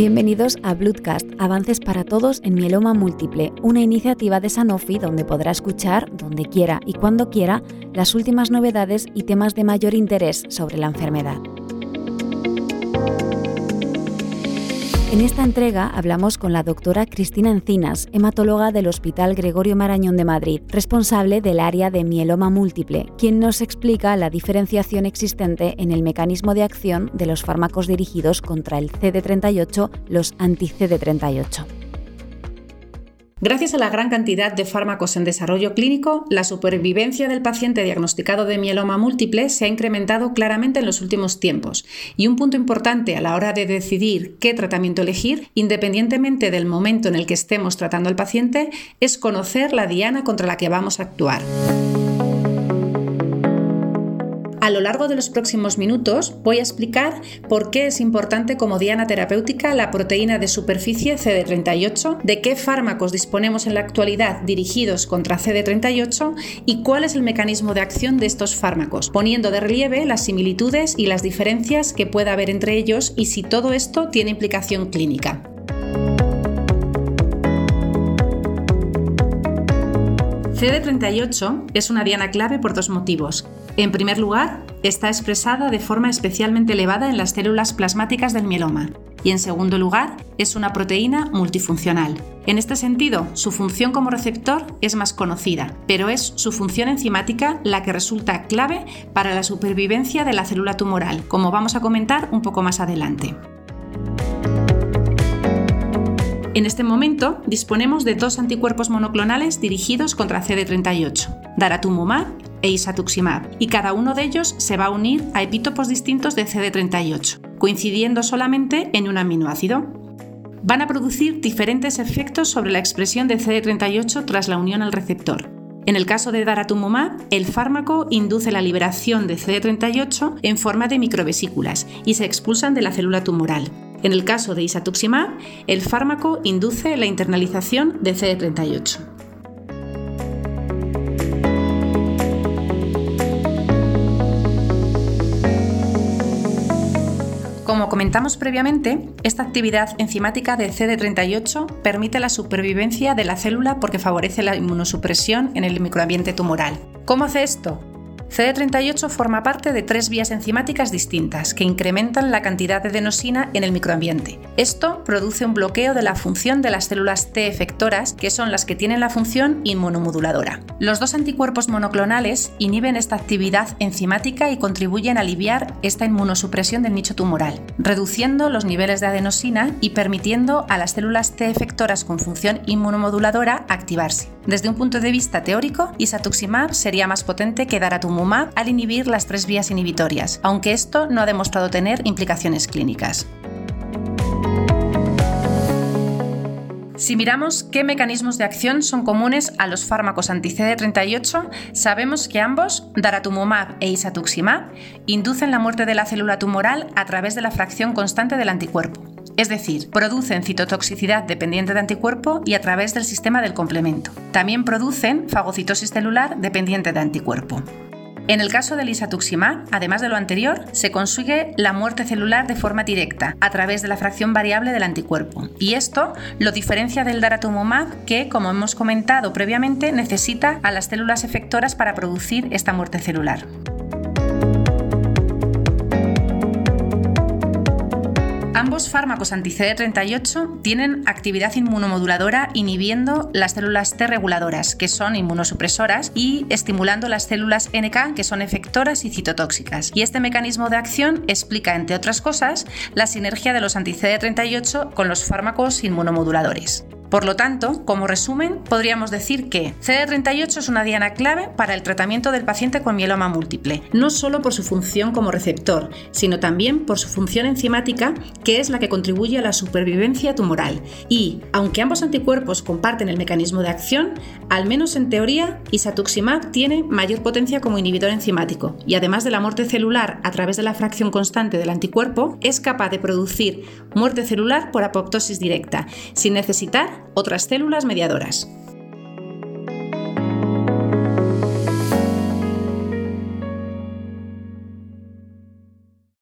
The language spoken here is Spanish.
Bienvenidos a Bloodcast, Avances para Todos en Mieloma Múltiple, una iniciativa de Sanofi donde podrá escuchar, donde quiera y cuando quiera, las últimas novedades y temas de mayor interés sobre la enfermedad. En esta entrega hablamos con la doctora Cristina Encinas, hematóloga del Hospital Gregorio Marañón de Madrid, responsable del área de mieloma múltiple, quien nos explica la diferenciación existente en el mecanismo de acción de los fármacos dirigidos contra el CD38, los anti-CD38. Gracias a la gran cantidad de fármacos en desarrollo clínico, la supervivencia del paciente diagnosticado de mieloma múltiple se ha incrementado claramente en los últimos tiempos. Y un punto importante a la hora de decidir qué tratamiento elegir, independientemente del momento en el que estemos tratando al paciente, es conocer la diana contra la que vamos a actuar. A lo largo de los próximos minutos voy a explicar por qué es importante como diana terapéutica la proteína de superficie CD38, de qué fármacos disponemos en la actualidad dirigidos contra CD38 y cuál es el mecanismo de acción de estos fármacos, poniendo de relieve las similitudes y las diferencias que pueda haber entre ellos y si todo esto tiene implicación clínica. CD38 es una diana clave por dos motivos. En primer lugar, está expresada de forma especialmente elevada en las células plasmáticas del mieloma. Y en segundo lugar, es una proteína multifuncional. En este sentido, su función como receptor es más conocida, pero es su función enzimática la que resulta clave para la supervivencia de la célula tumoral, como vamos a comentar un poco más adelante. En este momento disponemos de dos anticuerpos monoclonales dirigidos contra CD38, daratumumab e isatuximab, y cada uno de ellos se va a unir a epítopos distintos de CD38, coincidiendo solamente en un aminoácido. Van a producir diferentes efectos sobre la expresión de CD38 tras la unión al receptor. En el caso de daratumumab, el fármaco induce la liberación de CD38 en forma de microvesículas y se expulsan de la célula tumoral. En el caso de isatuximab, el fármaco induce la internalización de CD38. Como comentamos previamente, esta actividad enzimática de CD38 permite la supervivencia de la célula porque favorece la inmunosupresión en el microambiente tumoral. ¿Cómo hace esto? CD38 forma parte de tres vías enzimáticas distintas que incrementan la cantidad de adenosina en el microambiente. Esto produce un bloqueo de la función de las células T efectoras, que son las que tienen la función inmunomoduladora. Los dos anticuerpos monoclonales inhiben esta actividad enzimática y contribuyen a aliviar esta inmunosupresión del nicho tumoral, reduciendo los niveles de adenosina y permitiendo a las células T efectoras con función inmunomoduladora activarse. Desde un punto de vista teórico, isatuximab sería más potente que daratumumab al inhibir las tres vías inhibitorias, aunque esto no ha demostrado tener implicaciones clínicas. Si miramos qué mecanismos de acción son comunes a los fármacos anti-CD38, sabemos que ambos, daratumumab e isatuximab, inducen la muerte de la célula tumoral a través de la fracción constante del anticuerpo es decir, producen citotoxicidad dependiente de anticuerpo y a través del sistema del complemento. También producen fagocitosis celular dependiente de anticuerpo. En el caso del isatuximab, además de lo anterior, se consigue la muerte celular de forma directa, a través de la fracción variable del anticuerpo. Y esto lo diferencia del daratumumab, que, como hemos comentado previamente, necesita a las células efectoras para producir esta muerte celular. Ambos fármacos anti-CD38 tienen actividad inmunomoduladora inhibiendo las células T reguladoras, que son inmunosupresoras, y estimulando las células NK, que son efectoras y citotóxicas. Y este mecanismo de acción explica, entre otras cosas, la sinergia de los anti-CD38 con los fármacos inmunomoduladores. Por lo tanto, como resumen, podríamos decir que CD38 es una diana clave para el tratamiento del paciente con mieloma múltiple, no solo por su función como receptor, sino también por su función enzimática, que es la que contribuye a la supervivencia tumoral. Y, aunque ambos anticuerpos comparten el mecanismo de acción, al menos en teoría, isatuximab tiene mayor potencia como inhibidor enzimático y además de la muerte celular a través de la fracción constante del anticuerpo, es capaz de producir muerte celular por apoptosis directa, sin necesitar otras células mediadoras.